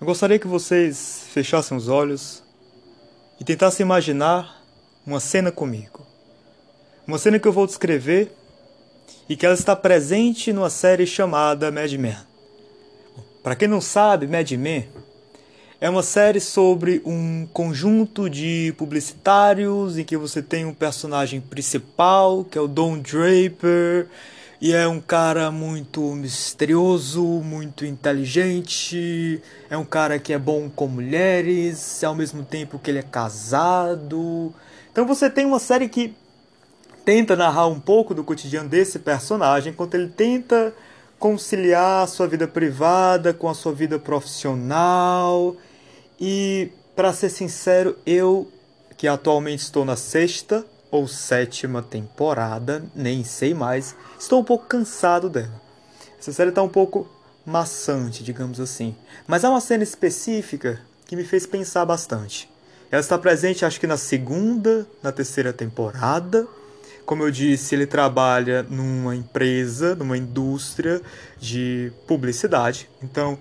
Eu gostaria que vocês fechassem os olhos e tentassem imaginar uma cena comigo. Uma cena que eu vou descrever e que ela está presente numa série chamada Mad Men. Para quem não sabe, Mad Men é uma série sobre um conjunto de publicitários em que você tem um personagem principal, que é o Don Draper, e é um cara muito misterioso, muito inteligente, é um cara que é bom com mulheres, ao mesmo tempo que ele é casado. Então você tem uma série que tenta narrar um pouco do cotidiano desse personagem, enquanto ele tenta conciliar a sua vida privada com a sua vida profissional. E para ser sincero, eu que atualmente estou na sexta ou sétima temporada, nem sei mais. Estou um pouco cansado dela. Essa série está um pouco maçante, digamos assim. Mas há uma cena específica que me fez pensar bastante. Ela está presente, acho que na segunda, na terceira temporada. Como eu disse, ele trabalha numa empresa, numa indústria de publicidade. Então,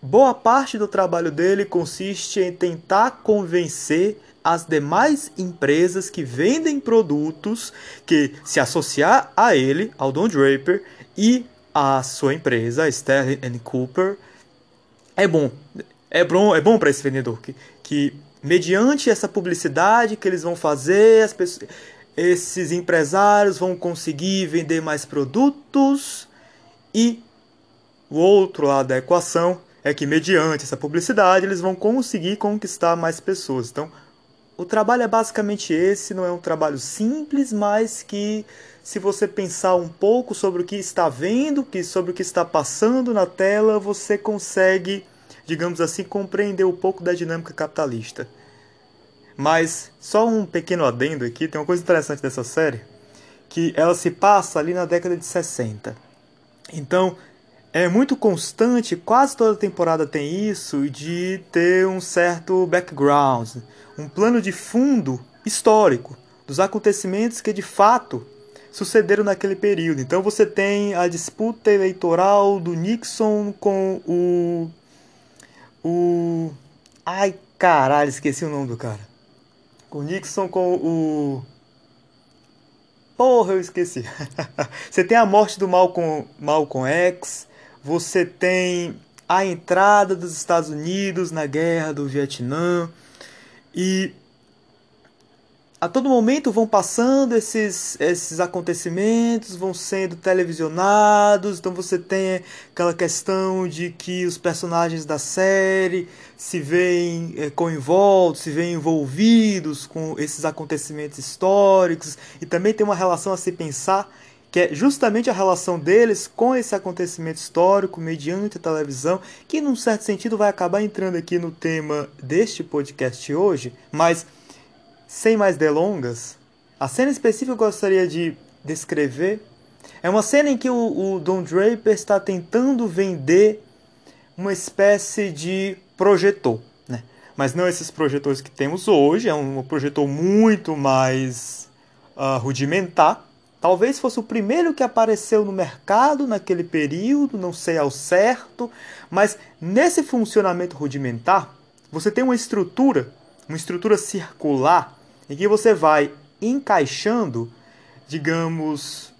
boa parte do trabalho dele consiste em tentar convencer as demais empresas que vendem produtos que se associar a ele, ao Don Draper e a sua empresa, Sterling Cooper, é bom. É bom, é bom para esse vendedor que, que mediante essa publicidade que eles vão fazer, as pessoas, esses empresários vão conseguir vender mais produtos e o outro lado da equação é que mediante essa publicidade eles vão conseguir conquistar mais pessoas. Então, o trabalho é basicamente esse, não é um trabalho simples, mas que se você pensar um pouco sobre o que está vendo, que sobre o que está passando na tela, você consegue, digamos assim, compreender um pouco da dinâmica capitalista. Mas só um pequeno adendo aqui, tem uma coisa interessante dessa série, que ela se passa ali na década de 60. Então, é muito constante, quase toda temporada tem isso, de ter um certo background, um plano de fundo histórico dos acontecimentos que de fato sucederam naquele período. Então você tem a disputa eleitoral do Nixon com o. O. Ai caralho, esqueci o nome do cara. O Nixon com o. Porra, eu esqueci. você tem a morte do Malcolm, Malcolm X você tem a entrada dos Estados Unidos na guerra do Vietnã e a todo momento vão passando esses, esses acontecimentos, vão sendo televisionados, então você tem aquela questão de que os personagens da série se veem é, se veem envolvidos com esses acontecimentos históricos, e também tem uma relação a se pensar que é justamente a relação deles com esse acontecimento histórico mediante a televisão, que num certo sentido vai acabar entrando aqui no tema deste podcast hoje, mas sem mais delongas, a cena específica eu gostaria de descrever é uma cena em que o, o Don Draper está tentando vender uma espécie de projetor, né? mas não esses projetores que temos hoje, é um projetor muito mais uh, rudimentar, Talvez fosse o primeiro que apareceu no mercado naquele período, não sei ao certo, mas nesse funcionamento rudimentar, você tem uma estrutura, uma estrutura circular, em que você vai encaixando, digamos,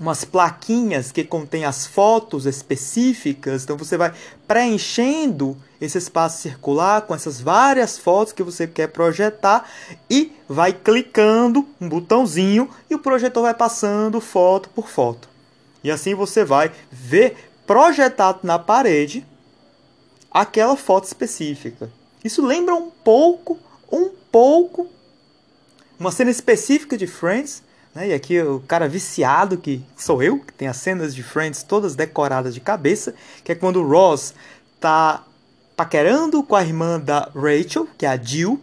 umas plaquinhas que contêm as fotos específicas. Então você vai preenchendo esse espaço circular com essas várias fotos que você quer projetar e vai clicando um botãozinho e o projetor vai passando foto por foto. E assim você vai ver projetado na parede aquela foto específica. Isso lembra um pouco, um pouco uma cena específica de Friends, né? E aqui o cara viciado, que sou eu, que tem as cenas de Friends todas decoradas de cabeça, que é quando o Ross tá paquerando com a irmã da Rachel, que é a Jill,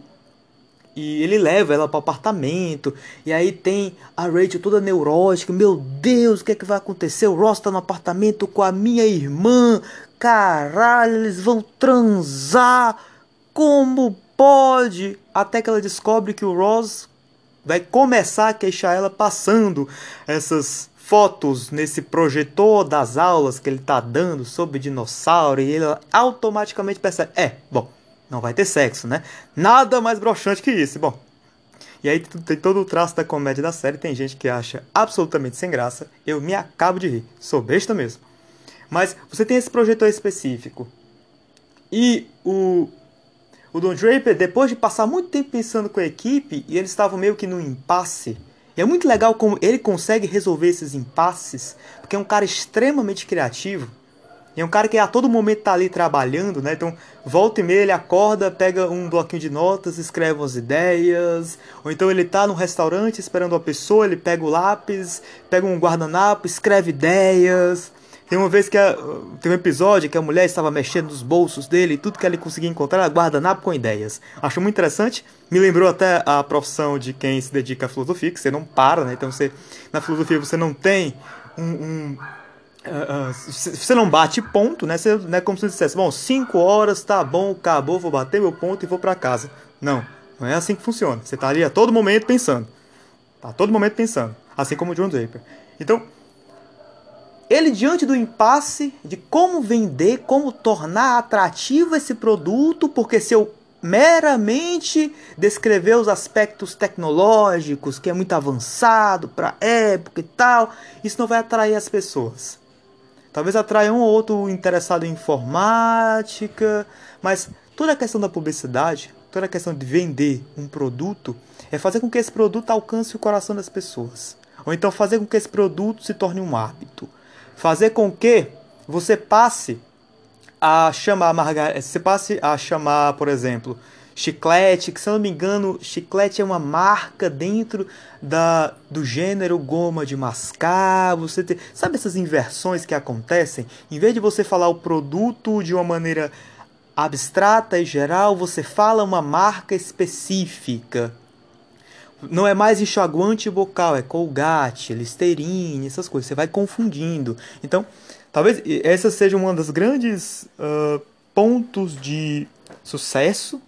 e ele leva ela para o apartamento. E aí tem a Rachel toda neurótica. Meu Deus, o que é que vai acontecer? O Ross tá no apartamento com a minha irmã. Caralho, eles vão transar. Como pode? Até que ela descobre que o Ross vai começar a queixar ela passando essas fotos nesse projetor das aulas que ele está dando sobre dinossauro e ele automaticamente percebe: é, bom, não vai ter sexo, né? Nada mais broxante que isso. Bom, e aí tem todo o traço da comédia da série. Tem gente que acha absolutamente sem graça. Eu me acabo de rir. Sou besta mesmo. Mas você tem esse projetor específico. E o, o Don Draper, depois de passar muito tempo pensando com a equipe, e eles estavam meio que no impasse. E é muito legal como ele consegue resolver esses impasses, porque é um cara extremamente criativo. E é um cara que a todo momento tá ali trabalhando, né? Então, volta e meia ele acorda, pega um bloquinho de notas, escreve umas ideias. Ou então ele tá num restaurante esperando uma pessoa, ele pega o lápis, pega um guardanapo, escreve ideias. Tem uma vez que a, tem um episódio que a mulher estava mexendo nos bolsos dele e tudo que ele conseguia encontrar era guardanapo com ideias. Acho muito interessante. Me lembrou até a profissão de quem se dedica à filosofia, que você não para, né? Então você na filosofia você não tem um, um Uh, uh, você não bate ponto, né? Você, não é como se você dissesse, bom, 5 horas, tá bom, acabou, vou bater meu ponto e vou para casa. Não, não é assim que funciona. Você tá ali a todo momento pensando. Tá a todo momento pensando. Assim como o John Draper. Então, ele diante do impasse de como vender, como tornar atrativo esse produto, porque se eu meramente descrever os aspectos tecnológicos, que é muito avançado para a época e tal, isso não vai atrair as pessoas. Talvez atraia um ou outro interessado em informática, mas toda a questão da publicidade, toda a questão de vender um produto, é fazer com que esse produto alcance o coração das pessoas. Ou então fazer com que esse produto se torne um hábito. Fazer com que você passe a chamar Margarida, você passe a chamar, por exemplo, Chiclete, que se eu não me engano, chiclete é uma marca dentro da, do gênero goma de mascar. Você tem, sabe essas inversões que acontecem? Em vez de você falar o produto de uma maneira abstrata e geral, você fala uma marca específica. Não é mais enxaguante bucal, é Colgate, Listerine, essas coisas. Você vai confundindo. Então, talvez essa seja uma das grandes uh, pontos de sucesso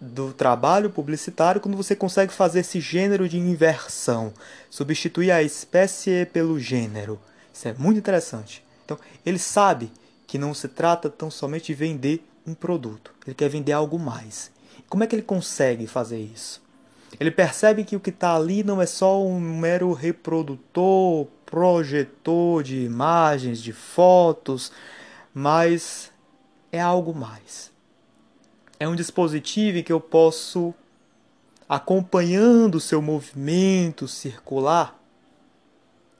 do trabalho publicitário quando você consegue fazer esse gênero de inversão, substituir a espécie pelo gênero. Isso é muito interessante. Então, ele sabe que não se trata tão somente de vender um produto, ele quer vender algo mais. Como é que ele consegue fazer isso? Ele percebe que o que está ali não é só um mero reprodutor, projetor de imagens, de fotos, mas é algo mais. É um dispositivo em que eu posso, acompanhando o seu movimento circular,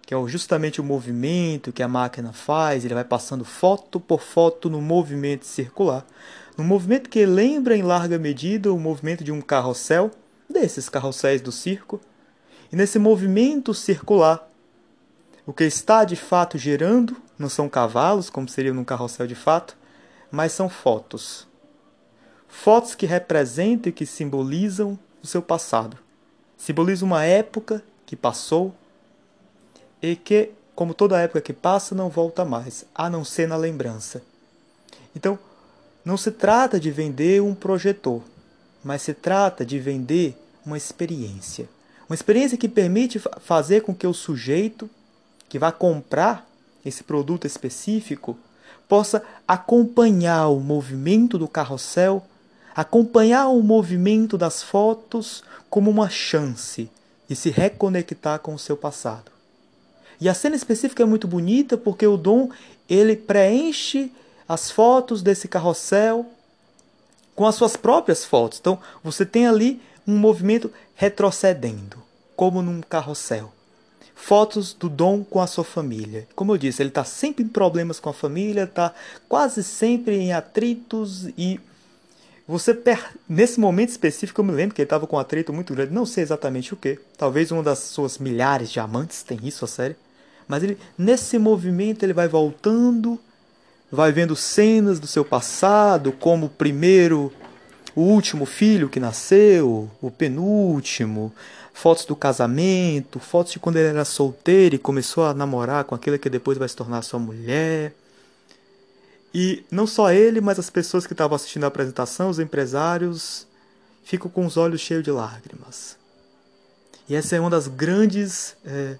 que é justamente o movimento que a máquina faz, ele vai passando foto por foto no movimento circular, no movimento que lembra em larga medida o movimento de um carrossel, desses carrosséis do circo, e nesse movimento circular, o que está de fato gerando não são cavalos, como seria num carrossel de fato, mas são fotos fotos que representam e que simbolizam o seu passado. Simbolizam uma época que passou e que, como toda época que passa, não volta mais, a não ser na lembrança. Então, não se trata de vender um projetor, mas se trata de vender uma experiência. Uma experiência que permite fazer com que o sujeito que vai comprar esse produto específico possa acompanhar o movimento do carrossel acompanhar o movimento das fotos como uma chance de se reconectar com o seu passado. E a cena específica é muito bonita porque o Dom ele preenche as fotos desse carrossel com as suas próprias fotos. Então você tem ali um movimento retrocedendo, como num carrossel. Fotos do Dom com a sua família. Como eu disse, ele está sempre em problemas com a família, está quase sempre em atritos e você per... nesse momento específico eu me lembro que ele estava com um atrito muito grande, não sei exatamente o que. Talvez uma das suas milhares de amantes tem isso a série. Mas ele nesse movimento ele vai voltando, vai vendo cenas do seu passado, como o primeiro, o último filho que nasceu, o penúltimo, fotos do casamento, fotos de quando ele era solteiro e começou a namorar com aquela que depois vai se tornar sua mulher. E não só ele, mas as pessoas que estavam assistindo a apresentação, os empresários, ficam com os olhos cheios de lágrimas. E essa é uma das grandes é,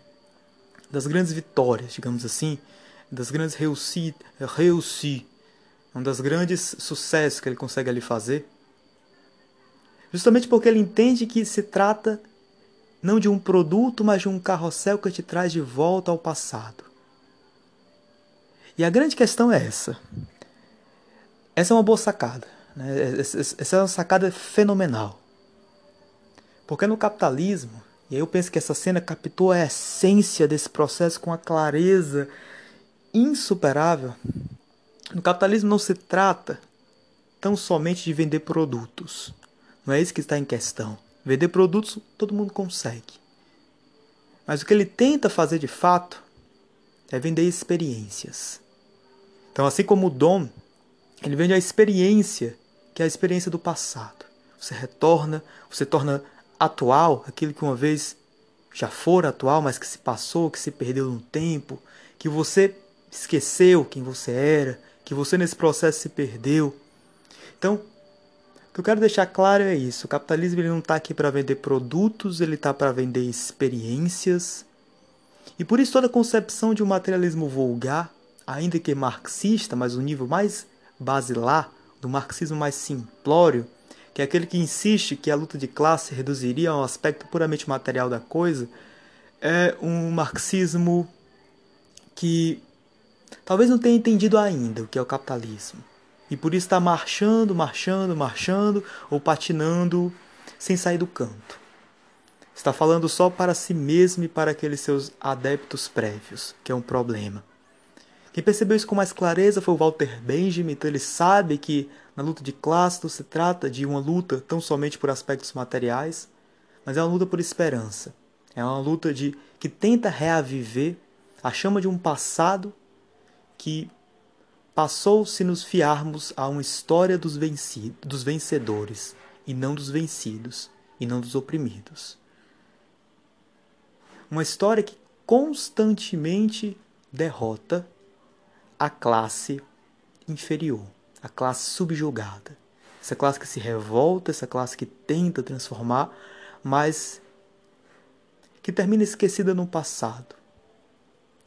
das grandes vitórias, digamos assim, das grandes réussites, réussi, um dos grandes sucessos que ele consegue ali fazer. Justamente porque ele entende que se trata não de um produto, mas de um carrossel que te traz de volta ao passado. E a grande questão é essa. Essa é uma boa sacada. Né? Essa é uma sacada fenomenal. Porque no capitalismo, e aí eu penso que essa cena captou a essência desse processo com a clareza insuperável. No capitalismo não se trata tão somente de vender produtos. Não é isso que está em questão. Vender produtos todo mundo consegue. Mas o que ele tenta fazer de fato é vender experiências. Então, assim como o dom, ele vende a experiência, que é a experiência do passado. Você retorna, você torna atual aquilo que uma vez já fora atual, mas que se passou, que se perdeu no tempo, que você esqueceu quem você era, que você nesse processo se perdeu. Então, o que eu quero deixar claro é isso: o capitalismo ele não está aqui para vender produtos, ele está para vender experiências. E por isso toda concepção de um materialismo vulgar ainda que marxista, mas o nível mais basilar, do marxismo mais simplório, que é aquele que insiste que a luta de classe reduziria a um aspecto puramente material da coisa, é um marxismo que talvez não tenha entendido ainda o que é o capitalismo. E por isso está marchando, marchando, marchando ou patinando sem sair do canto. Está falando só para si mesmo e para aqueles seus adeptos prévios, que é um problema. Quem percebeu isso com mais clareza foi o Walter Benjamin, então ele sabe que na luta de classe não se trata de uma luta tão somente por aspectos materiais, mas é uma luta por esperança. É uma luta de que tenta reaviver a chama de um passado que passou se nos fiarmos a uma história dos, vencidos, dos vencedores e não dos vencidos e não dos oprimidos. Uma história que constantemente derrota a classe inferior, a classe subjugada. Essa classe que se revolta, essa classe que tenta transformar, mas que termina esquecida no passado.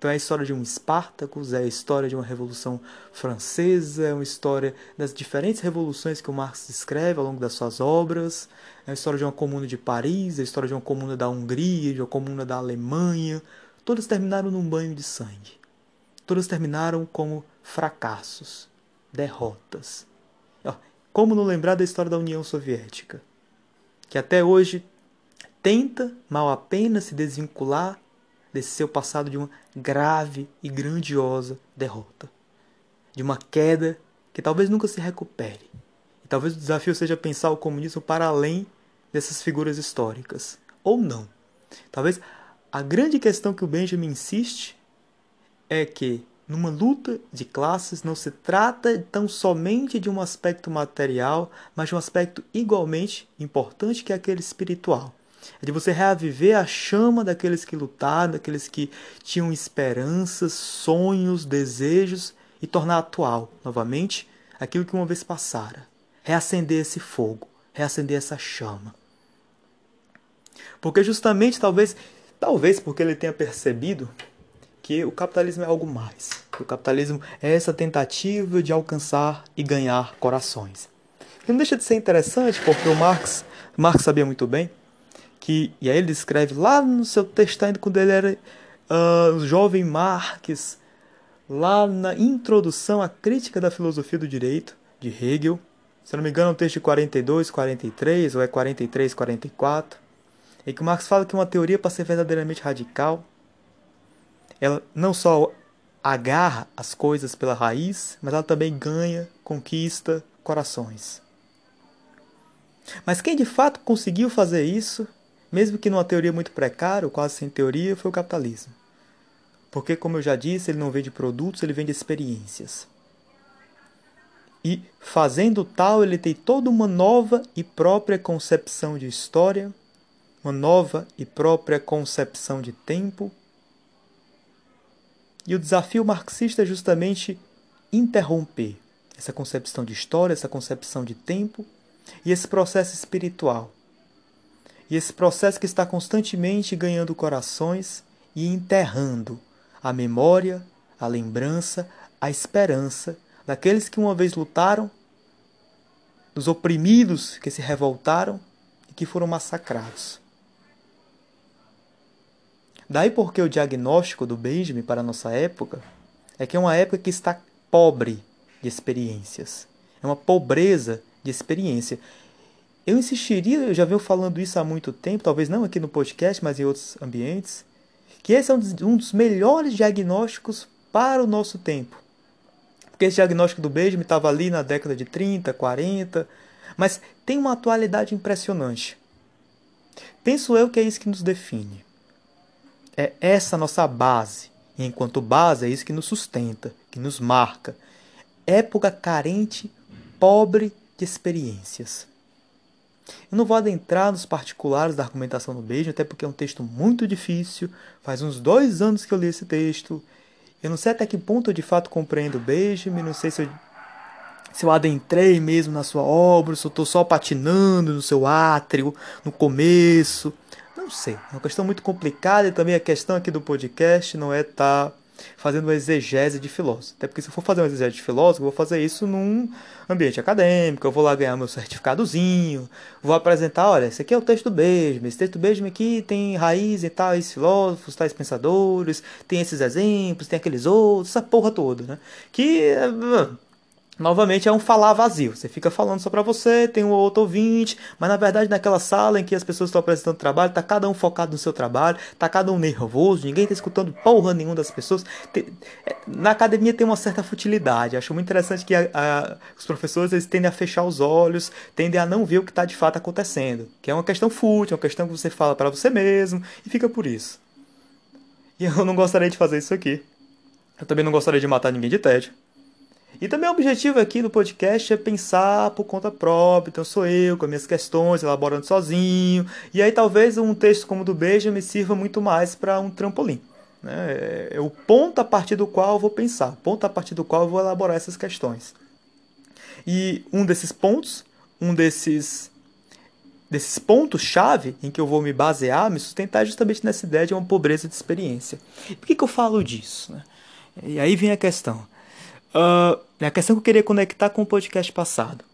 Então é a história de um Espartacus, é a história de uma revolução francesa, é uma história das diferentes revoluções que o Marx descreve ao longo das suas obras, é a história de uma comuna de Paris, é a história de uma comuna da Hungria, de uma comuna da Alemanha. Todas terminaram num banho de sangue todas terminaram como fracassos, derrotas. Como não lembrar da história da União Soviética, que até hoje tenta, mal apenas, se desvincular desse seu passado de uma grave e grandiosa derrota, de uma queda que talvez nunca se recupere. E talvez o desafio seja pensar o comunismo para além dessas figuras históricas, ou não. Talvez a grande questão que o Benjamin insiste é que numa luta de classes não se trata tão somente de um aspecto material, mas de um aspecto igualmente importante que é aquele espiritual. É de você reaviver a chama daqueles que lutaram, daqueles que tinham esperanças, sonhos, desejos e tornar atual novamente aquilo que uma vez passara. Reacender esse fogo, reacender essa chama. Porque justamente talvez, talvez porque ele tenha percebido que o capitalismo é algo mais. O capitalismo é essa tentativa de alcançar e ganhar corações. E não deixa de ser interessante porque o Marx, Marx sabia muito bem que, e aí ele descreve lá no seu texto ainda quando ele era uh, jovem Marx, lá na introdução à crítica da filosofia do direito de Hegel, se não me engano é um texto de 42, 43 ou é 43, 44, em que Marx fala que uma teoria para ser verdadeiramente radical ela não só agarra as coisas pela raiz, mas ela também ganha, conquista corações. Mas quem de fato conseguiu fazer isso, mesmo que numa teoria muito precária, ou quase sem teoria, foi o capitalismo. Porque, como eu já disse, ele não vende produtos, ele vende experiências. E fazendo tal, ele tem toda uma nova e própria concepção de história, uma nova e própria concepção de tempo, e o desafio marxista é justamente interromper essa concepção de história, essa concepção de tempo e esse processo espiritual. E esse processo que está constantemente ganhando corações e enterrando a memória, a lembrança, a esperança daqueles que uma vez lutaram, dos oprimidos que se revoltaram e que foram massacrados. Daí porque o diagnóstico do Benjamin para a nossa época é que é uma época que está pobre de experiências. É uma pobreza de experiência. Eu insistiria, eu já venho falando isso há muito tempo, talvez não aqui no podcast, mas em outros ambientes, que esse é um dos melhores diagnósticos para o nosso tempo. Porque esse diagnóstico do Benjamin estava ali na década de 30, 40, mas tem uma atualidade impressionante. Penso eu que é isso que nos define. É essa nossa base. E enquanto base, é isso que nos sustenta, que nos marca. Época carente, pobre de experiências. Eu não vou adentrar nos particulares da argumentação do beijo, até porque é um texto muito difícil. Faz uns dois anos que eu li esse texto. Eu não sei até que ponto eu de fato compreendo o Benjamin, não sei se eu, se eu adentrei mesmo na sua obra, se eu estou só patinando no seu átrio, no começo. Não sei, é uma questão muito complicada e também a questão aqui do podcast não é estar tá fazendo uma exegese de filósofo. Até porque se eu for fazer uma exegese de filósofo, eu vou fazer isso num ambiente acadêmico, eu vou lá ganhar meu certificadozinho, vou apresentar, olha, esse aqui é o texto do esse texto do aqui tem raiz em tais filósofos, tais pensadores, tem esses exemplos, tem aqueles outros, essa porra toda, né? Que eh, novamente é um falar vazio. Você fica falando só para você, tem um outro ouvinte, mas na verdade naquela sala em que as pessoas estão apresentando trabalho, tá cada um focado no seu trabalho, tá cada um nervoso, ninguém tá escutando porra nenhuma das pessoas. É, na academia tem uma certa futilidade. Acho muito interessante que a, a, os professores eles tendem a fechar os olhos, tendem a não ver o que está de fato acontecendo, que é uma questão fútil, é uma questão que você fala para você mesmo e fica por isso. E eu não gostaria de fazer isso aqui. Eu também não gostaria de matar ninguém de tédio. E também o objetivo aqui do podcast é pensar por conta própria. Então sou eu com as minhas questões, elaborando sozinho. E aí talvez um texto como o do Beija me sirva muito mais para um trampolim. Né? É, é o ponto a partir do qual eu vou pensar, ponto a partir do qual eu vou elaborar essas questões. E um desses pontos, um desses desses pontos chave em que eu vou me basear, me sustentar justamente nessa ideia de uma pobreza de experiência. Por que, que eu falo disso? Né? E aí vem a questão. Uh, a questão que eu queria conectar com o podcast passado.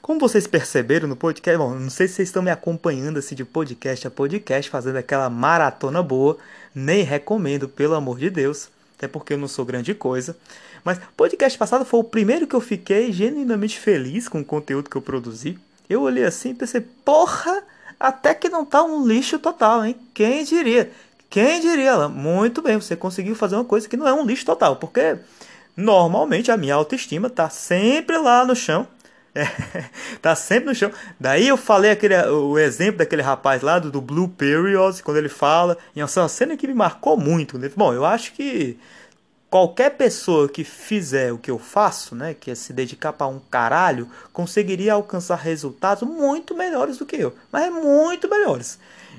Como vocês perceberam no podcast, bom, não sei se vocês estão me acompanhando assim de podcast a podcast, fazendo aquela maratona boa, nem recomendo, pelo amor de Deus, até porque eu não sou grande coisa. Mas podcast passado foi o primeiro que eu fiquei genuinamente feliz com o conteúdo que eu produzi. Eu olhei assim e pensei, porra, até que não tá um lixo total, hein? Quem diria? Quem diria? Muito bem, você conseguiu fazer uma coisa que não é um lixo total, porque normalmente a minha autoestima tá sempre lá no chão. É, tá sempre no chão. Daí eu falei aquele, o exemplo daquele rapaz lá do, do Blue Period, quando ele fala, e é uma cena que me marcou muito. Bom, eu acho que qualquer pessoa que fizer o que eu faço, né, que é se dedicar para um caralho, conseguiria alcançar resultados muito melhores do que eu, mas é muito melhores.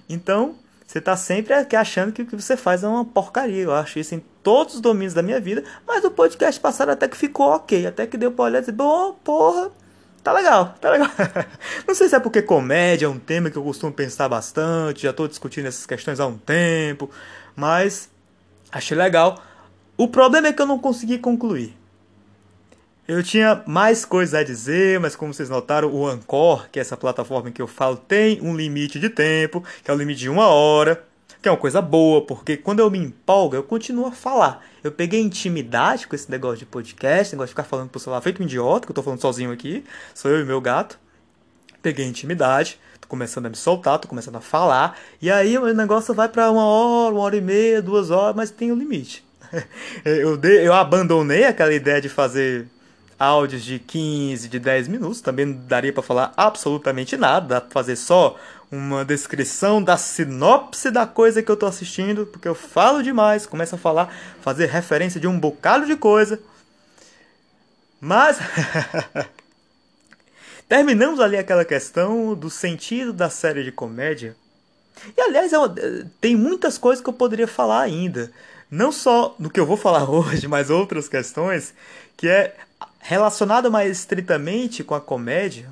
Então, você está sempre achando que o que você faz é uma porcaria. Eu acho isso todos os domínios da minha vida. Mas o podcast passado até que ficou ok. Até que deu para olhar e dizer, bom, porra, tá legal, tá legal. Não sei se é porque comédia é um tema que eu costumo pensar bastante. Já estou discutindo essas questões há um tempo. Mas achei legal. O problema é que eu não consegui concluir. Eu tinha mais coisas a dizer, mas como vocês notaram, o Anchor, que é essa plataforma em que eu falo, tem um limite de tempo, que é o limite de uma hora, que é uma coisa boa, porque quando eu me empolgo, eu continuo a falar. Eu peguei intimidade com esse negócio de podcast, negócio de ficar falando pro celular feito um idiota, que eu tô falando sozinho aqui, sou eu e meu gato. Peguei intimidade, tô começando a me soltar, tô começando a falar, e aí o negócio vai para uma hora, uma hora e meia, duas horas, mas tem um limite. eu, de, eu abandonei aquela ideia de fazer áudios de 15, de 10 minutos, também não daria para falar absolutamente nada, fazer só uma descrição da sinopse da coisa que eu tô assistindo, porque eu falo demais, começo a falar, fazer referência de um bocado de coisa. Mas terminamos ali aquela questão do sentido da série de comédia. E aliás, é uma, tem muitas coisas que eu poderia falar ainda. Não só no que eu vou falar hoje, mas outras questões, que é relacionado mais estritamente com a comédia,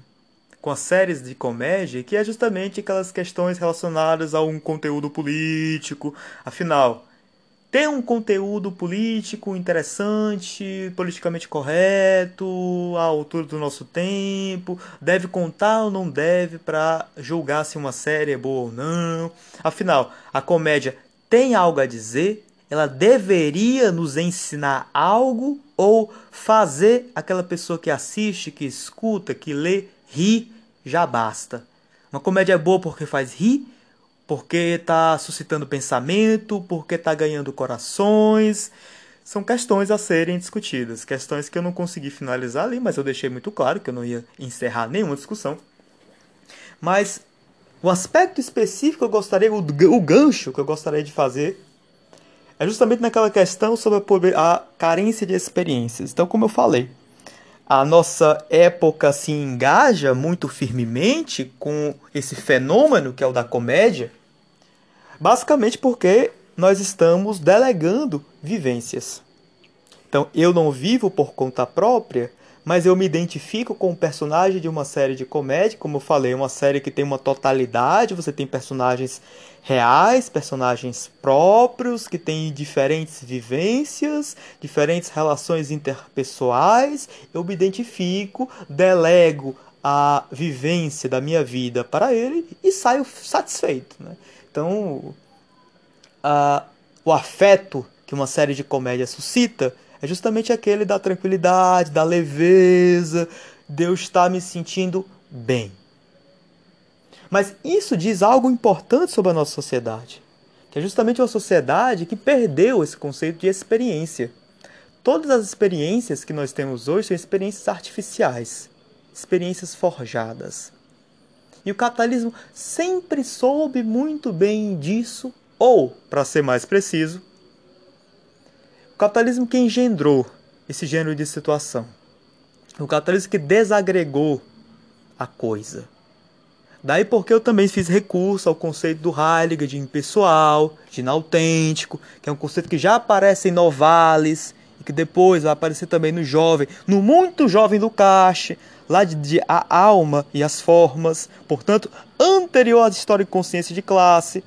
com as séries de comédia, que é justamente aquelas questões relacionadas a um conteúdo político. Afinal, ter um conteúdo político interessante, politicamente correto, à altura do nosso tempo, deve contar ou não deve para julgar se uma série é boa ou não. Afinal, a comédia tem algo a dizer, ela deveria nos ensinar algo ou fazer aquela pessoa que assiste, que escuta, que lê, rir, já basta. Uma comédia é boa porque faz rir, porque está suscitando pensamento, porque está ganhando corações. São questões a serem discutidas, questões que eu não consegui finalizar ali, mas eu deixei muito claro que eu não ia encerrar nenhuma discussão. Mas o aspecto específico que eu gostaria, o gancho que eu gostaria de fazer é justamente naquela questão sobre a, carência de experiências. Então, como eu falei, a nossa época se engaja muito firmemente com esse fenômeno que é o da comédia, basicamente porque nós estamos delegando vivências. Então, eu não vivo por conta própria, mas eu me identifico com o personagem de uma série de comédia, como eu falei, uma série que tem uma totalidade, você tem personagens reais, personagens próprios, que têm diferentes vivências, diferentes relações interpessoais, eu me identifico, delego a vivência da minha vida para ele e saio satisfeito. Né? Então, o afeto que uma série de comédia suscita é justamente aquele da tranquilidade, da leveza, Deus está me sentindo bem. Mas isso diz algo importante sobre a nossa sociedade, que é justamente uma sociedade que perdeu esse conceito de experiência. Todas as experiências que nós temos hoje são experiências artificiais, experiências forjadas. E o capitalismo sempre soube muito bem disso, ou, para ser mais preciso, o capitalismo que engendrou esse gênero de situação. O capitalismo que desagregou a coisa. Daí porque eu também fiz recurso ao conceito do Heidegger de impessoal, de inautêntico, que é um conceito que já aparece em Novalis e que depois vai aparecer também no jovem, no muito jovem Cache, lá de, de A Alma e as Formas, portanto, anterior à história e consciência de classe.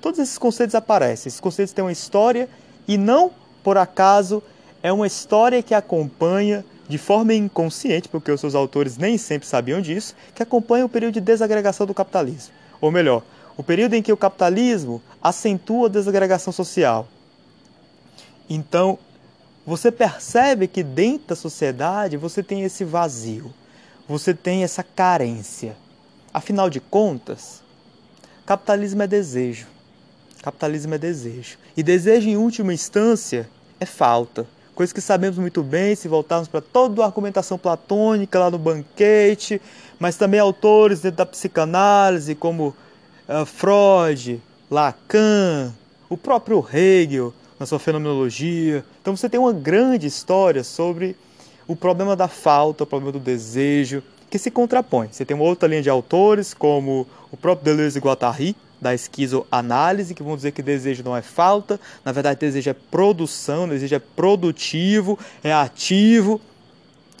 Todos esses conceitos aparecem. Esses conceitos têm uma história e não por acaso, é uma história que acompanha de forma inconsciente, porque os seus autores nem sempre sabiam disso, que acompanha o período de desagregação do capitalismo. Ou melhor, o período em que o capitalismo acentua a desagregação social. Então, você percebe que dentro da sociedade você tem esse vazio, você tem essa carência. Afinal de contas, capitalismo é desejo. Capitalismo é desejo. E desejo, em última instância, é falta. Coisa que sabemos muito bem se voltarmos para toda a argumentação platônica lá no banquete, mas também autores dentro da psicanálise, como uh, Freud, Lacan, o próprio Hegel, na sua fenomenologia. Então você tem uma grande história sobre o problema da falta, o problema do desejo, que se contrapõe. Você tem uma outra linha de autores, como o próprio Deleuze e Guattari, da esquizoanálise, que vão dizer que desejo não é falta, na verdade desejo é produção, desejo é produtivo, é ativo,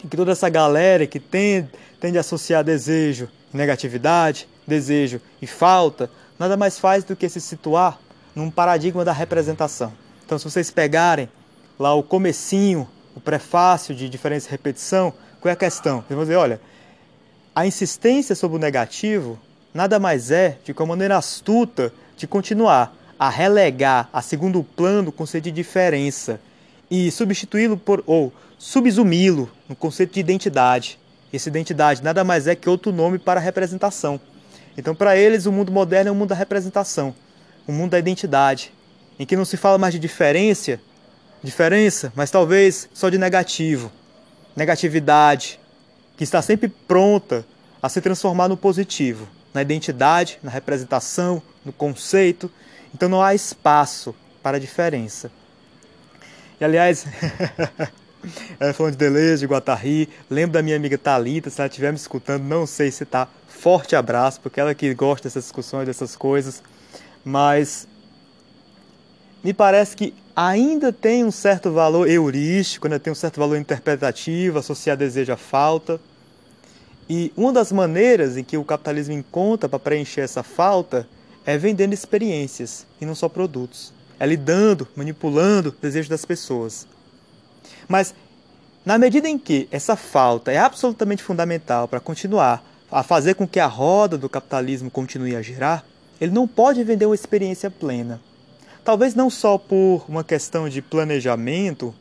e que toda essa galera que tende, a associar desejo e negatividade, desejo e falta, nada mais faz do que se situar num paradigma da representação. Então se vocês pegarem lá o comecinho, o prefácio de diferença e repetição, qual é a questão? Vocês vão dizer, olha, a insistência sobre o negativo nada mais é de que uma maneira astuta de continuar a relegar a segundo plano o conceito de diferença e substituí-lo por ou subsumi-lo no conceito de identidade. Essa identidade nada mais é que outro nome para representação. Então, para eles, o mundo moderno é o mundo da representação, o mundo da identidade, em que não se fala mais de diferença, diferença, mas talvez só de negativo, negatividade, que está sempre pronta a se transformar no positivo na identidade, na representação, no conceito. Então não há espaço para a diferença. E aliás, falando de Deleuze, de Guattari, lembro da minha amiga Talita, se ela estiver me escutando, não sei se está. Forte abraço, porque ela que gosta dessas discussões, dessas coisas. Mas me parece que ainda tem um certo valor heurístico, ainda tem um certo valor interpretativo associado a desejo à falta. E uma das maneiras em que o capitalismo encontra para preencher essa falta é vendendo experiências e não só produtos. é lidando, manipulando o desejo das pessoas. Mas na medida em que essa falta é absolutamente fundamental para continuar a fazer com que a roda do capitalismo continue a girar, ele não pode vender uma experiência plena. Talvez não só por uma questão de planejamento,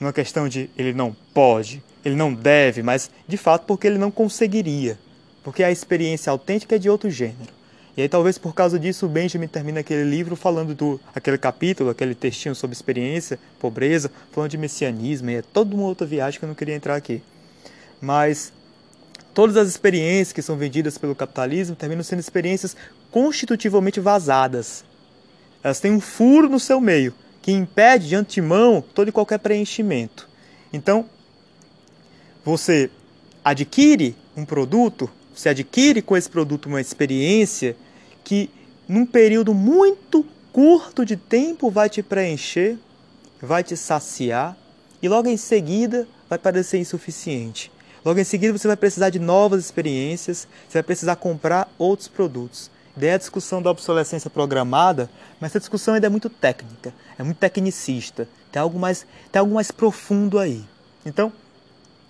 uma questão de ele não pode, ele não deve, mas de fato porque ele não conseguiria, porque a experiência autêntica é de outro gênero. E aí talvez por causa disso o Benjamin termina aquele livro falando do aquele capítulo, aquele textinho sobre experiência, pobreza, falando de messianismo, e é toda uma outra viagem que eu não queria entrar aqui. Mas todas as experiências que são vendidas pelo capitalismo terminam sendo experiências constitutivamente vazadas. Elas têm um furo no seu meio que impede de antemão todo e qualquer preenchimento. Então, você adquire um produto, você adquire com esse produto uma experiência que num período muito curto de tempo vai te preencher, vai te saciar e logo em seguida vai parecer insuficiente. Logo em seguida você vai precisar de novas experiências, você vai precisar comprar outros produtos. Daí a discussão da obsolescência programada, mas essa discussão ainda é muito técnica, é muito tecnicista, tem algo mais, tem algo mais profundo aí. Então,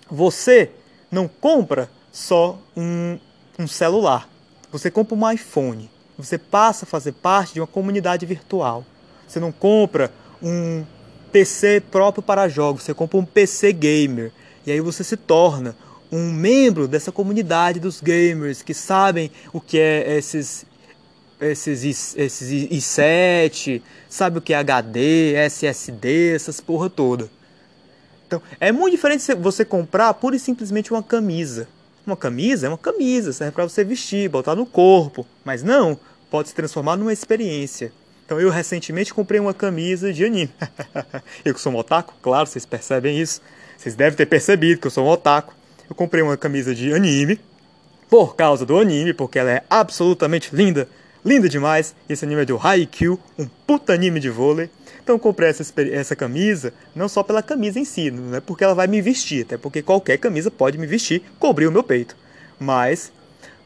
você não compra só um, um celular, você compra um iPhone, você passa a fazer parte de uma comunidade virtual. Você não compra um PC próprio para jogos, você compra um PC gamer. E aí você se torna um membro dessa comunidade dos gamers que sabem o que é esses esses, esses i7, sabe o que é HD, SSD, essas porra toda. Então, é muito diferente você comprar pura e simplesmente uma camisa. Uma camisa é uma camisa, serve para você vestir, botar no corpo. Mas não, pode se transformar numa experiência. Então eu recentemente comprei uma camisa de anime. eu que sou um otaku, claro, vocês percebem isso. Vocês devem ter percebido que eu sou um otaku. Eu comprei uma camisa de anime por causa do anime, porque ela é absolutamente linda, linda demais. Esse anime é do Haikyuu, um puta anime de vôlei. Então eu comprei essa, essa camisa, não só pela camisa em si, não é porque ela vai me vestir, até porque qualquer camisa pode me vestir, cobrir o meu peito. Mas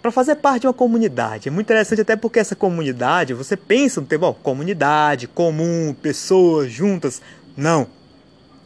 para fazer parte de uma comunidade. É muito interessante até porque essa comunidade, você pensa no termo, bom, comunidade, comum, pessoas juntas. Não.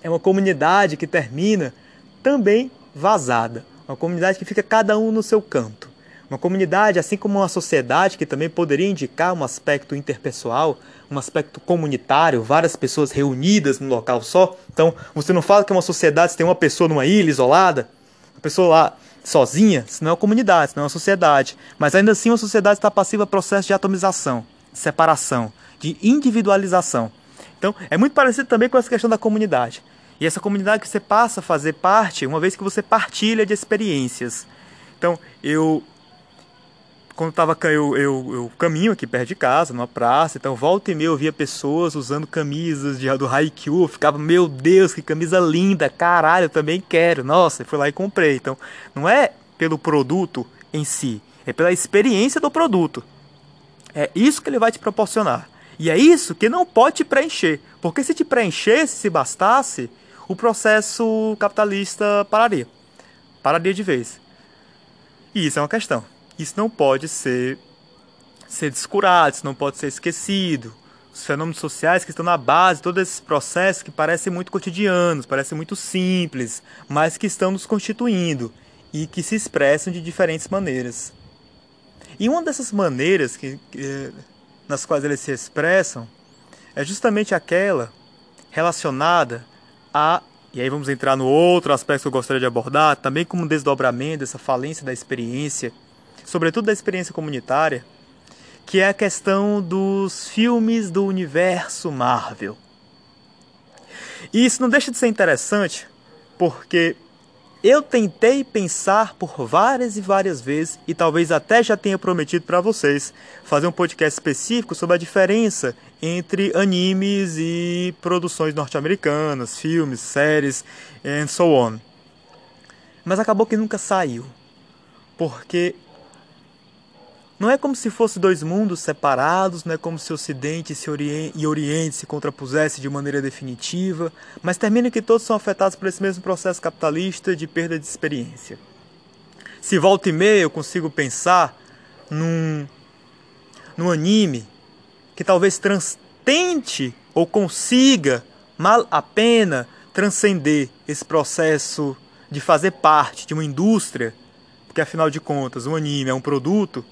É uma comunidade que termina também vazada. Uma comunidade que fica cada um no seu canto. Uma comunidade, assim como uma sociedade que também poderia indicar um aspecto interpessoal, um aspecto comunitário, várias pessoas reunidas num local só. Então, você não fala que é uma sociedade se tem uma pessoa numa ilha isolada, uma pessoa lá sozinha, se não é uma comunidade, se não é uma sociedade. Mas ainda assim, uma sociedade está passiva a processo de atomização, separação, de individualização. Então, é muito parecido também com essa questão da comunidade. E essa comunidade que você passa a fazer parte, uma vez que você partilha de experiências. Então, eu quando tava, eu, eu, eu, caminho aqui perto de casa, numa praça, então volta e meia eu via pessoas usando camisas de, do Haikyuu, ficava, meu Deus, que camisa linda, caralho, eu também quero, nossa, fui lá e comprei. Então, não é pelo produto em si, é pela experiência do produto. É isso que ele vai te proporcionar. E é isso que não pode te preencher, porque se te preenchesse, se bastasse, o processo capitalista pararia. Pararia de vez. E isso é uma questão. Isso não pode ser, ser descurado, isso não pode ser esquecido. Os fenômenos sociais que estão na base todos esses processos que parecem muito cotidianos, parecem muito simples, mas que estão nos constituindo e que se expressam de diferentes maneiras. E uma dessas maneiras que, que, nas quais eles se expressam é justamente aquela relacionada a e aí vamos entrar no outro aspecto que eu gostaria de abordar, também como um desdobramento dessa falência da experiência sobretudo da experiência comunitária, que é a questão dos filmes do universo Marvel. E isso não deixa de ser interessante, porque eu tentei pensar por várias e várias vezes, e talvez até já tenha prometido para vocês, fazer um podcast específico sobre a diferença entre animes e produções norte-americanas, filmes, séries, and so on. Mas acabou que nunca saiu. Porque não é como se fossem dois mundos separados, não é como se Ocidente e Oriente se contrapusessem de maneira definitiva, mas termina que todos são afetados por esse mesmo processo capitalista de perda de experiência. Se volta e meia eu consigo pensar num, num anime que talvez trans, tente ou consiga mal a pena transcender esse processo de fazer parte de uma indústria, porque afinal de contas o anime é um produto,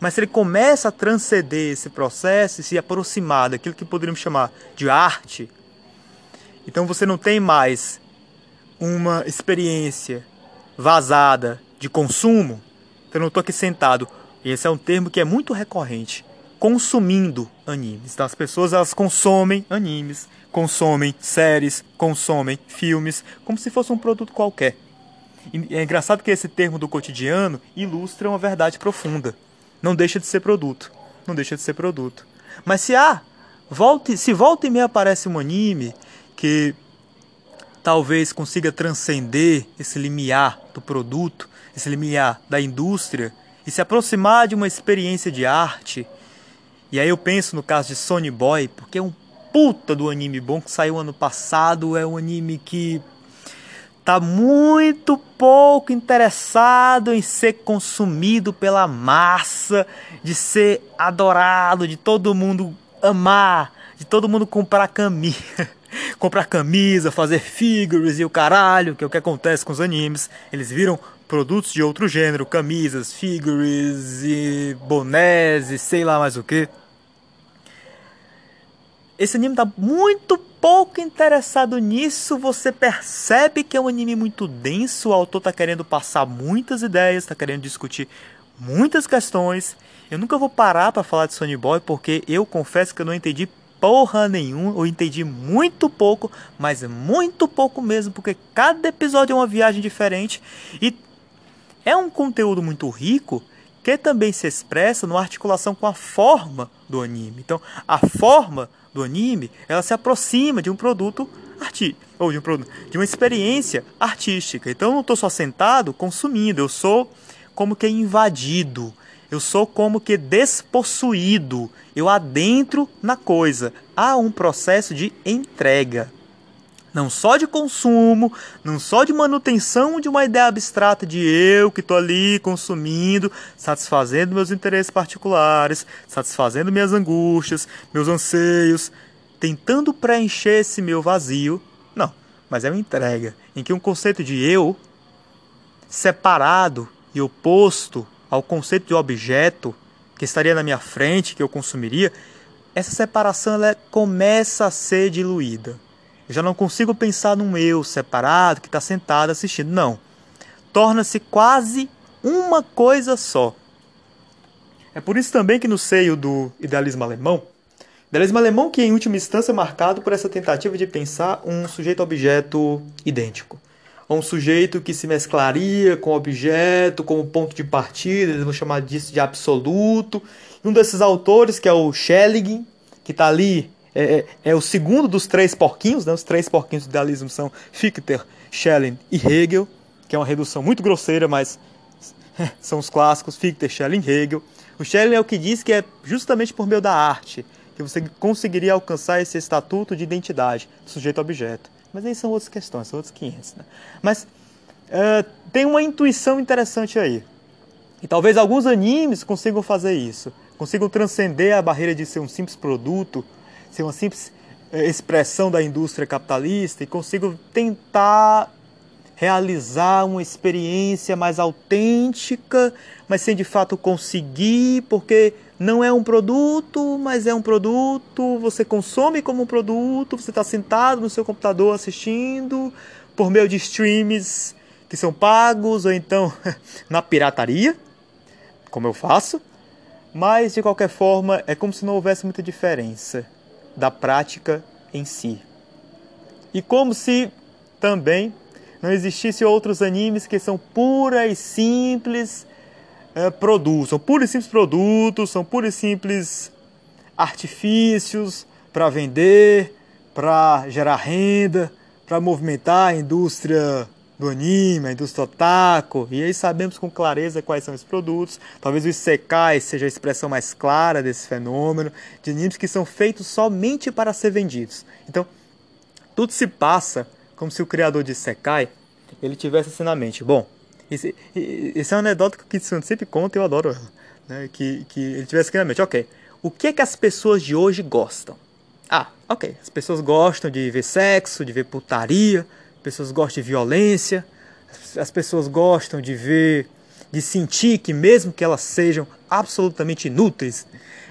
mas se ele começa a transcender esse processo e se aproximar daquilo que poderíamos chamar de arte, então você não tem mais uma experiência vazada de consumo. Então eu não estou aqui sentado. Esse é um termo que é muito recorrente. Consumindo animes. Então as pessoas elas consomem animes, consomem séries, consomem filmes, como se fosse um produto qualquer. E é engraçado que esse termo do cotidiano ilustra uma verdade profunda. Não deixa de ser produto. Não deixa de ser produto. Mas se há, volte, se volta e meia aparece um anime que talvez consiga transcender esse limiar do produto, esse limiar da indústria e se aproximar de uma experiência de arte. E aí eu penso no caso de Sony Boy, porque é um puta do anime bom que saiu ano passado, é um anime que tá muito pouco interessado em ser consumido pela massa, de ser adorado, de todo mundo amar, de todo mundo comprar camisa, comprar camisa, fazer figures e o caralho, que é o que acontece com os animes. Eles viram produtos de outro gênero, camisas, figures e bonés e sei lá mais o que. Esse anime tá muito pouco interessado nisso, você percebe que é um anime muito denso, o autor tá querendo passar muitas ideias, tá querendo discutir muitas questões. Eu nunca vou parar para falar de Sony Boy porque eu confesso que eu não entendi porra nenhuma, eu entendi muito pouco, mas muito pouco mesmo, porque cada episódio é uma viagem diferente e é um conteúdo muito rico que também se expressa na articulação com a forma do anime. Então, a forma do anime, ela se aproxima de um produto artístico, ou de um produto, de uma experiência artística. Então, eu não estou só sentado consumindo, eu sou como que invadido, eu sou como que despossuído, eu adentro na coisa. Há um processo de entrega não só de consumo, não só de manutenção de uma ideia abstrata de eu que estou ali consumindo, satisfazendo meus interesses particulares, satisfazendo minhas angústias, meus anseios, tentando preencher esse meu vazio. Não, mas é uma entrega em que um conceito de eu separado e oposto ao conceito de objeto que estaria na minha frente, que eu consumiria, essa separação ela começa a ser diluída. Eu já não consigo pensar num eu separado que está sentado assistindo. Não. Torna-se quase uma coisa só. É por isso também que no seio do idealismo alemão, idealismo alemão que em última instância é marcado por essa tentativa de pensar um sujeito-objeto idêntico. Ou um sujeito que se mesclaria com o objeto como ponto de partida, eles vão chamar disso de absoluto. Um desses autores, que é o Schelling, que está ali é, é, é, o segundo dos três porquinhos, né? os três porquinhos do idealismo são Fichte, Schelling e Hegel, que é uma redução muito grosseira, mas são os clássicos, Fichte, Schelling e Hegel. O Schelling é o que diz que é justamente por meio da arte que você conseguiria alcançar esse estatuto de identidade, sujeito-objeto. Mas aí são outras questões, são outros 500. Né? Mas é, tem uma intuição interessante aí. E talvez alguns animes consigam fazer isso, consigam transcender a barreira de ser um simples produto ser uma simples eh, expressão da indústria capitalista e consigo tentar realizar uma experiência mais autêntica, mas sem de fato conseguir, porque não é um produto, mas é um produto, você consome como um produto, você está sentado no seu computador assistindo por meio de streams que são pagos ou então na pirataria, como eu faço, mas de qualquer forma é como se não houvesse muita diferença da prática em si. E como se também não existisse outros animes que são pura e simples é, produtos, são puros e simples produtos, são puros e simples artifícios para vender, para gerar renda, para movimentar a indústria do anime, a indústria otaku, e aí sabemos com clareza quais são esses produtos. Talvez o Isekai seja a expressão mais clara desse fenômeno, de animes que são feitos somente para ser vendidos. Então, tudo se passa como se o criador de Isekai ele tivesse assim na mente. Bom, esse, esse é uma anedota que o Kitsune sempre conta e eu adoro ela. Né? Que, que ele tivesse aqui na mente, ok, o que é que as pessoas de hoje gostam? Ah, ok. As pessoas gostam de ver sexo, de ver putaria, pessoas gostam de violência, as pessoas gostam de ver, de sentir que mesmo que elas sejam absolutamente inúteis,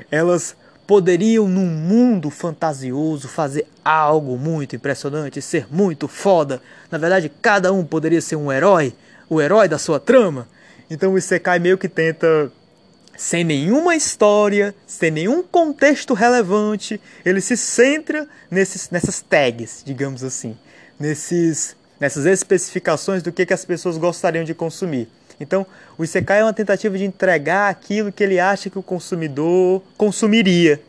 elas poderiam num mundo fantasioso fazer algo muito impressionante, ser muito foda. Na verdade, cada um poderia ser um herói, o herói da sua trama. Então o Isekai meio que tenta sem nenhuma história, sem nenhum contexto relevante, ele se centra nesses, nessas tags, digamos assim, nesses, nessas especificações do que, que as pessoas gostariam de consumir. Então, o Isekai é uma tentativa de entregar aquilo que ele acha que o consumidor consumiria,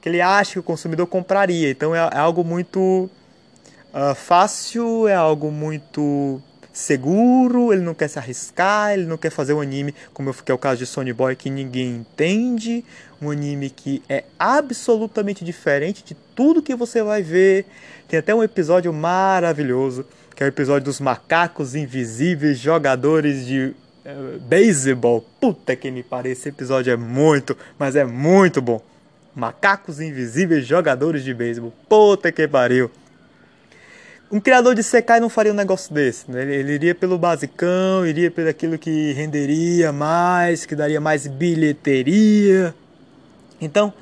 que ele acha que o consumidor compraria. Então, é, é algo muito uh, fácil, é algo muito seguro, ele não quer se arriscar, ele não quer fazer um anime como que é o caso de Sony Boy que ninguém entende, um anime que é absolutamente diferente de tudo que você vai ver. Tem até um episódio maravilhoso, que é o episódio dos macacos invisíveis jogadores de uh, beisebol. Puta que me pariu, esse episódio é muito, mas é muito bom. Macacos invisíveis jogadores de beisebol. Puta que pariu. Um criador de Sekai não faria um negócio desse. Né? Ele, ele iria pelo basicão, iria pelo aquilo que renderia mais, que daria mais bilheteria. Então,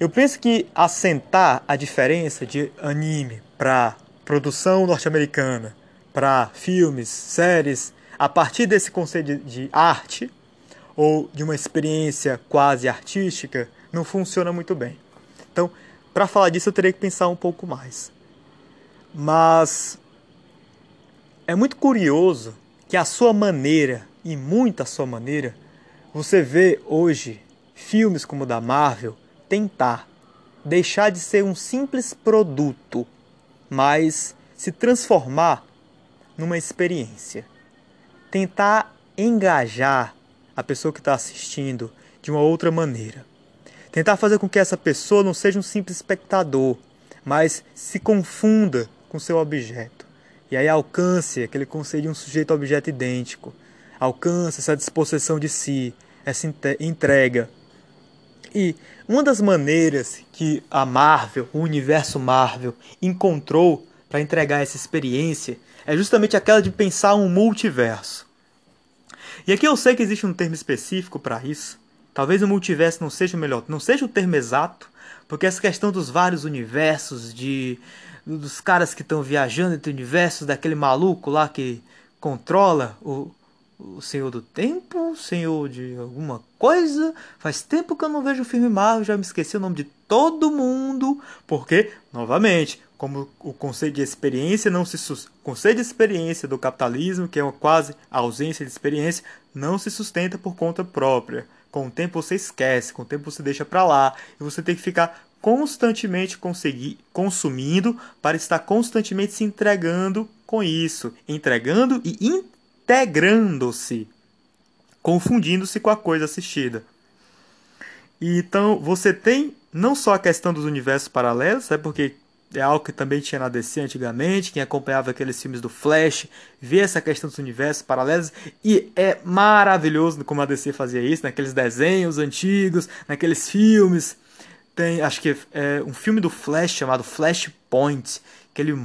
eu penso que assentar a diferença de anime para produção norte-americana, para filmes, séries, a partir desse conceito de arte ou de uma experiência quase artística, não funciona muito bem. Então, para falar disso, eu teria que pensar um pouco mais. Mas é muito curioso que a sua maneira, e muito a sua maneira, você vê hoje filmes como o da Marvel tentar deixar de ser um simples produto, mas se transformar numa experiência. Tentar engajar a pessoa que está assistindo de uma outra maneira. Tentar fazer com que essa pessoa não seja um simples espectador, mas se confunda com seu objeto. E aí alcance aquele conceito de um sujeito-objeto idêntico. Alcance essa disposição de si, essa entrega. E uma das maneiras que a Marvel, o universo Marvel, encontrou para entregar essa experiência é justamente aquela de pensar um multiverso. E aqui eu sei que existe um termo específico para isso. Talvez o multiverso não seja o melhor, não seja o termo exato, porque essa questão dos vários universos, de dos caras que estão viajando entre universos, daquele maluco lá que controla o, o Senhor do Tempo, o Senhor de alguma coisa. Faz tempo que eu não vejo o filme Marvel, já me esqueci o nome de todo mundo, porque, novamente, como o conceito de experiência não se conceito de experiência do capitalismo, que é uma quase ausência de experiência, não se sustenta por conta própria. Com o tempo você esquece, com o tempo você deixa para lá e você tem que ficar constantemente conseguir, consumindo para estar constantemente se entregando com isso, entregando e integrando-se, confundindo-se com a coisa assistida. então você tem não só a questão dos universos paralelos, é porque é algo que também tinha na DC antigamente, quem acompanhava aqueles filmes do Flash, vê essa questão dos universos paralelos, e é maravilhoso como a DC fazia isso, naqueles desenhos antigos, naqueles filmes tem, acho que é um filme do Flash chamado Flashpoint, que ele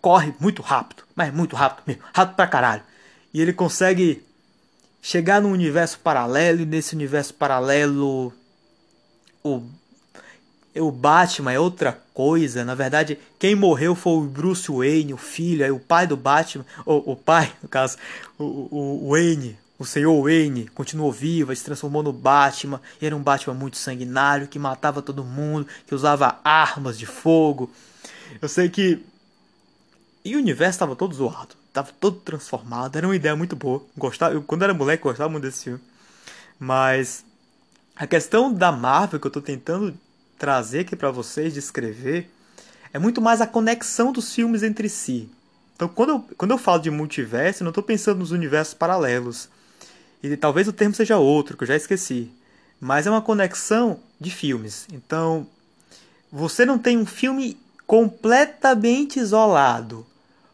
corre muito rápido, mas muito rápido mesmo, rápido pra caralho. E ele consegue chegar num universo paralelo e nesse universo paralelo o o Batman é outra coisa. Na verdade, quem morreu foi o Bruce Wayne, o filho, aí o pai do Batman, o, o pai, no caso, o, o Wayne, o senhor Wayne continuou vivo, se transformou no Batman, e era um Batman muito sanguinário, que matava todo mundo, que usava armas de fogo. Eu sei que. E o universo estava todo zoado, estava todo transformado, era uma ideia muito boa. Gostava, eu, quando era moleque, gostava muito desse filme. Mas a questão da Marvel que eu estou tentando trazer aqui para vocês, descrever, é muito mais a conexão dos filmes entre si. Então, quando eu, quando eu falo de multiverso, eu não estou pensando nos universos paralelos. E talvez o termo seja outro, que eu já esqueci. Mas é uma conexão de filmes. Então, você não tem um filme completamente isolado.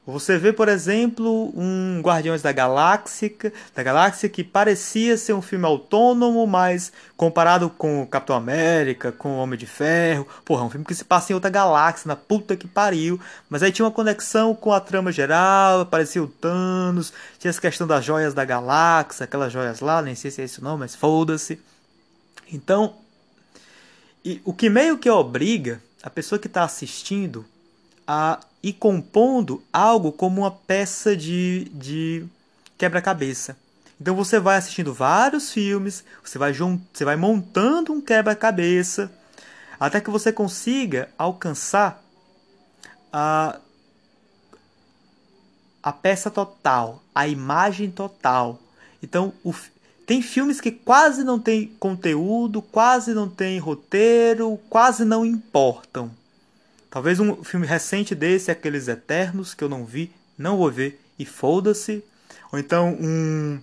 Você vê, por exemplo, um Guardiões da Galáxia, da Galáxia que parecia ser um filme autônomo, mas comparado com Capitão América, com Homem de Ferro, porra, é um filme que se passa em outra galáxia, na puta que pariu. Mas aí tinha uma conexão com a trama geral, aparecia o Thanos, tinha essa questão das joias da galáxia, aquelas joias lá, nem sei se é isso não, mas foda-se. Então, e o que meio que obriga a pessoa que está assistindo a ir compondo algo como uma peça de, de quebra-cabeça. Então você vai assistindo vários filmes, você vai, você vai montando um quebra-cabeça, até que você consiga alcançar a, a peça total, a imagem total. Então, o, tem filmes que quase não tem conteúdo, quase não tem roteiro, quase não importam. Talvez um filme recente desse, aqueles Eternos, que eu não vi, não vou ver e foda-se. Ou então um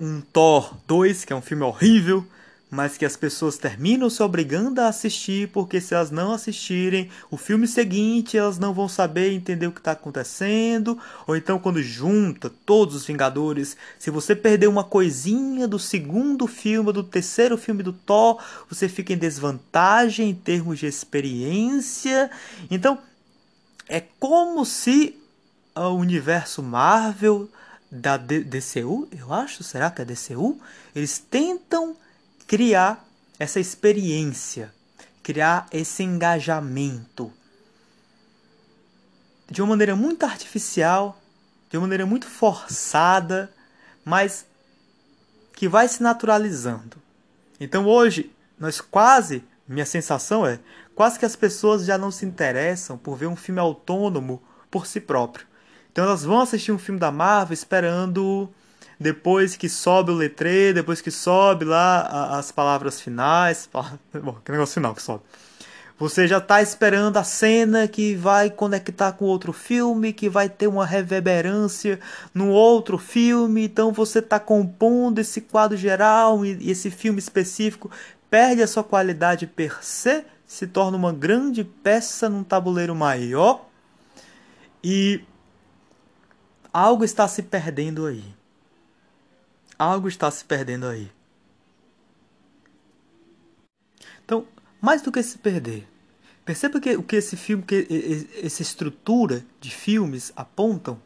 um Thor 2, que é um filme horrível, mas que as pessoas terminam se obrigando a assistir, porque se elas não assistirem o filme seguinte, elas não vão saber entender o que está acontecendo. Ou então, quando junta todos os Vingadores, se você perder uma coisinha do segundo filme, do terceiro filme do Thor, você fica em desvantagem em termos de experiência. Então, é como se o universo Marvel da DCU, eu acho, será que é DCU? Eles tentam criar essa experiência, criar esse engajamento de uma maneira muito artificial, de uma maneira muito forçada, mas que vai se naturalizando. Então hoje, nós quase, minha sensação é, quase que as pessoas já não se interessam por ver um filme autônomo por si próprio. Então elas vão assistir um filme da Marvel esperando depois que sobe o letreiro, depois que sobe lá as palavras finais, bom, que negócio final que sobe. Você já está esperando a cena que vai conectar com outro filme, que vai ter uma reverberância no outro filme, então você está compondo esse quadro geral e esse filme específico perde a sua qualidade per se, se torna uma grande peça num tabuleiro maior e algo está se perdendo aí algo está se perdendo aí. Então, mais do que se perder, perceba que o que esse filme, que essa estrutura de filmes apontam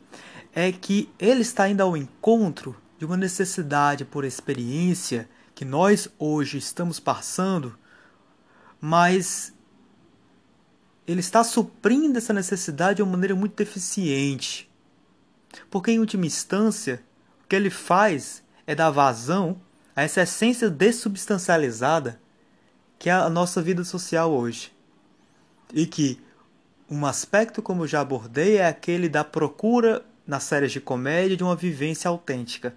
é que ele está indo ao encontro de uma necessidade por experiência que nós hoje estamos passando, mas ele está suprindo essa necessidade de uma maneira muito eficiente. Porque, em última instância, o que ele faz é dar vazão a essa essência dessubstancializada que é a nossa vida social hoje. E que um aspecto, como já abordei, é aquele da procura nas séries de comédia de uma vivência autêntica.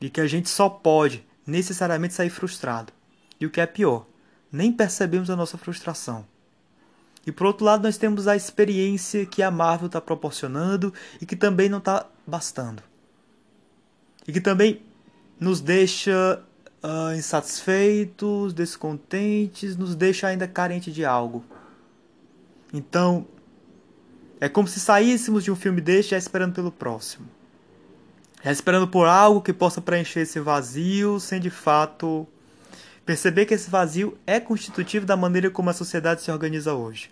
E que a gente só pode necessariamente sair frustrado. E o que é pior, nem percebemos a nossa frustração. E por outro lado, nós temos a experiência que a Marvel está proporcionando e que também não está bastando e que também nos deixa uh, insatisfeitos, descontentes, nos deixa ainda carente de algo. Então, é como se saíssemos de um filme deste já esperando pelo próximo. Já esperando por algo que possa preencher esse vazio, sem de fato perceber que esse vazio é constitutivo da maneira como a sociedade se organiza hoje.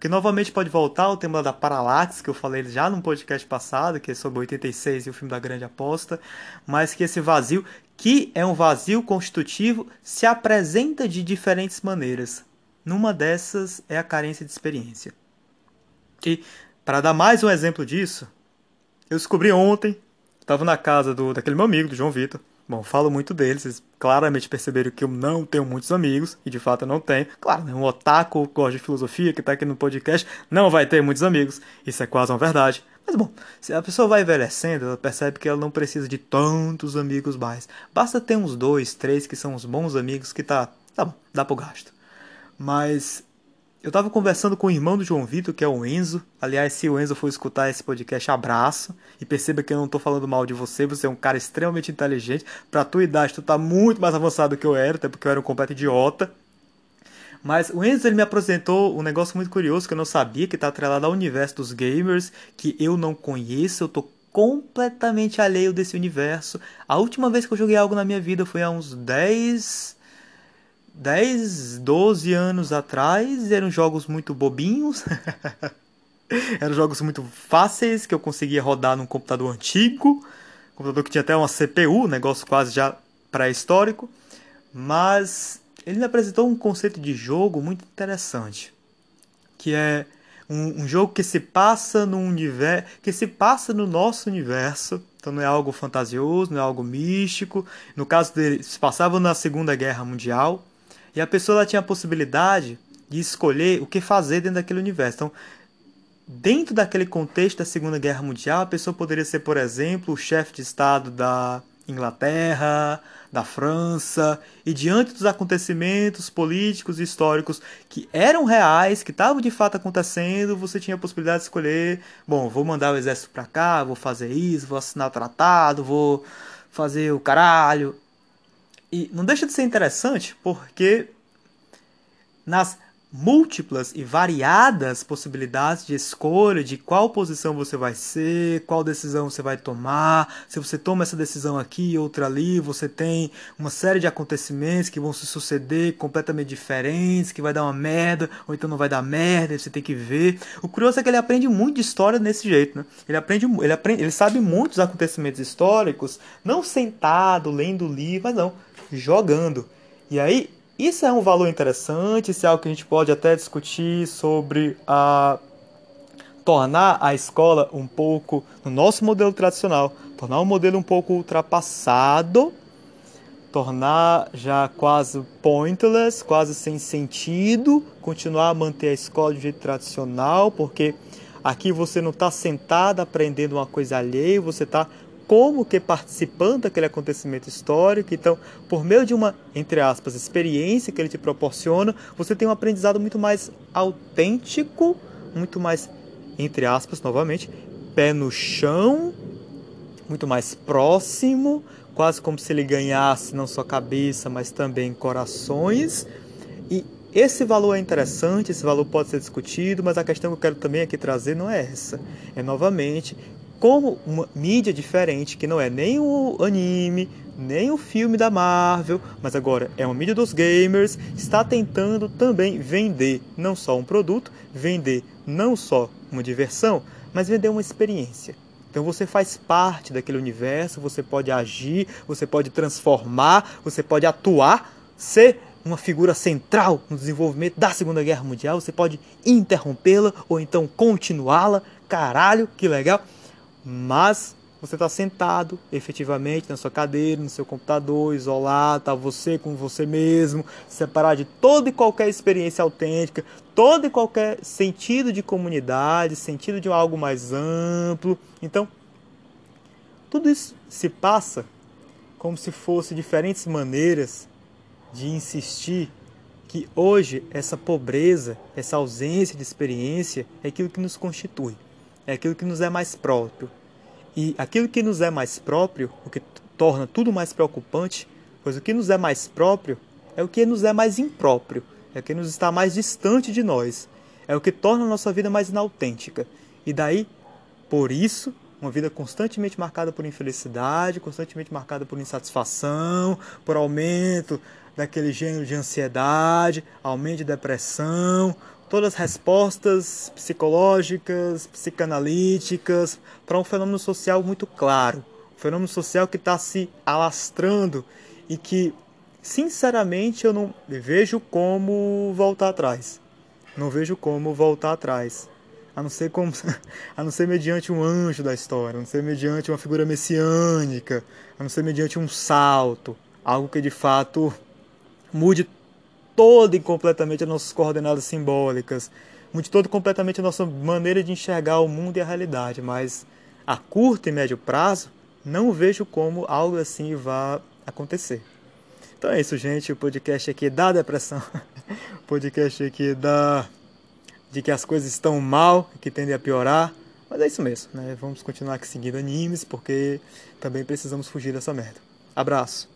Que novamente pode voltar ao tema da paralaxe, que eu falei já num podcast passado, que é sobre 86 e o filme da Grande Aposta, mas que esse vazio, que é um vazio constitutivo, se apresenta de diferentes maneiras. Numa dessas é a carência de experiência. E, para dar mais um exemplo disso, eu descobri ontem, estava na casa do, daquele meu amigo, do João Vitor, Bom, falo muito deles, vocês claramente perceberam que eu não tenho muitos amigos, e de fato eu não tenho. Claro, né, um otaku que gosta de filosofia, que está aqui no podcast, não vai ter muitos amigos, isso é quase uma verdade. Mas bom, se a pessoa vai envelhecendo, ela percebe que ela não precisa de tantos amigos mais. Basta ter uns dois, três que são os bons amigos que tá, tá bom, dá pro gasto. Mas eu estava conversando com o irmão do João Vitor, que é o Enzo. Aliás, se o Enzo for escutar esse podcast, abraço. E perceba que eu não estou falando mal de você, você é um cara extremamente inteligente. Pra tua idade, tu tá muito mais avançado do que eu era, até porque eu era um completo idiota. Mas o Enzo ele me apresentou um negócio muito curioso que eu não sabia, que está atrelado ao universo dos gamers, que eu não conheço, eu tô completamente alheio desse universo. A última vez que eu joguei algo na minha vida foi há uns 10 10, 12 anos atrás, eram jogos muito bobinhos. eram jogos muito fáceis que eu conseguia rodar num computador antigo, computador que tinha até uma CPU, negócio quase já pré-histórico, mas ele me apresentou um conceito de jogo muito interessante, que é um, um jogo que se passa no universo, que se passa no nosso universo, então não é algo fantasioso, não é algo místico. No caso dele, se passava na Segunda Guerra Mundial, e a pessoa tinha a possibilidade de escolher o que fazer dentro daquele universo. Então, dentro daquele contexto da Segunda Guerra Mundial, a pessoa poderia ser, por exemplo, o chefe de Estado da Inglaterra, da França, e diante dos acontecimentos políticos e históricos que eram reais, que estavam de fato acontecendo, você tinha a possibilidade de escolher: bom, vou mandar o exército para cá, vou fazer isso, vou assinar o tratado, vou fazer o caralho. E não deixa de ser interessante porque nas múltiplas e variadas possibilidades de escolha de qual posição você vai ser, qual decisão você vai tomar. Se você toma essa decisão aqui, outra ali, você tem uma série de acontecimentos que vão se suceder completamente diferentes, que vai dar uma merda, ou então não vai dar merda, você tem que ver. O curioso é que ele aprende muito de história desse jeito, né? Ele aprende, ele aprende, ele sabe muitos acontecimentos históricos, não sentado lendo livro, mas não, jogando. E aí isso é um valor interessante, isso é algo que a gente pode até discutir sobre a tornar a escola um pouco no nosso modelo tradicional, tornar um modelo um pouco ultrapassado, tornar já quase pointless, quase sem sentido, continuar a manter a escola de jeito tradicional, porque aqui você não está sentado aprendendo uma coisa alheia, você está como que participando daquele acontecimento histórico. Então, por meio de uma, entre aspas, experiência que ele te proporciona, você tem um aprendizado muito mais autêntico, muito mais, entre aspas, novamente, pé no chão, muito mais próximo, quase como se ele ganhasse não só cabeça, mas também corações. E esse valor é interessante, esse valor pode ser discutido, mas a questão que eu quero também aqui trazer não é essa. É novamente como uma mídia diferente, que não é nem o anime, nem o filme da Marvel, mas agora é uma mídia dos gamers, está tentando também vender não só um produto, vender não só uma diversão, mas vender uma experiência. Então você faz parte daquele universo, você pode agir, você pode transformar, você pode atuar, ser uma figura central no desenvolvimento da Segunda Guerra Mundial, você pode interrompê-la ou então continuá-la. Caralho, que legal! Mas você está sentado efetivamente na sua cadeira, no seu computador, isolado, tá você com você mesmo, separado de toda e qualquer experiência autêntica, todo e qualquer sentido de comunidade, sentido de algo mais amplo. Então, tudo isso se passa como se fosse diferentes maneiras de insistir que hoje essa pobreza, essa ausência de experiência é aquilo que nos constitui, é aquilo que nos é mais próprio, e aquilo que nos é mais próprio, o que torna tudo mais preocupante, pois o que nos é mais próprio é o que nos é mais impróprio, é o que nos está mais distante de nós, é o que torna a nossa vida mais inautêntica. E daí, por isso, uma vida constantemente marcada por infelicidade, constantemente marcada por insatisfação, por aumento daquele gênero de ansiedade, aumento de depressão, todas as respostas psicológicas, psicanalíticas para um fenômeno social muito claro, um fenômeno social que está se alastrando e que, sinceramente, eu não vejo como voltar atrás. Não vejo como voltar atrás. A não ser como, a não ser mediante um anjo da história, a não ser mediante uma figura messiânica, a não ser mediante um salto, algo que de fato mude todo e completamente as nossas coordenadas simbólicas, mude todo completamente a nossa maneira de enxergar o mundo e a realidade, mas a curto e médio prazo, não vejo como algo assim vá acontecer. Então é isso, gente. O podcast aqui da depressão. o podcast aqui da de que as coisas estão mal, que tendem a piorar. Mas é isso mesmo, né? Vamos continuar aqui seguindo animes, porque também precisamos fugir dessa merda. Abraço.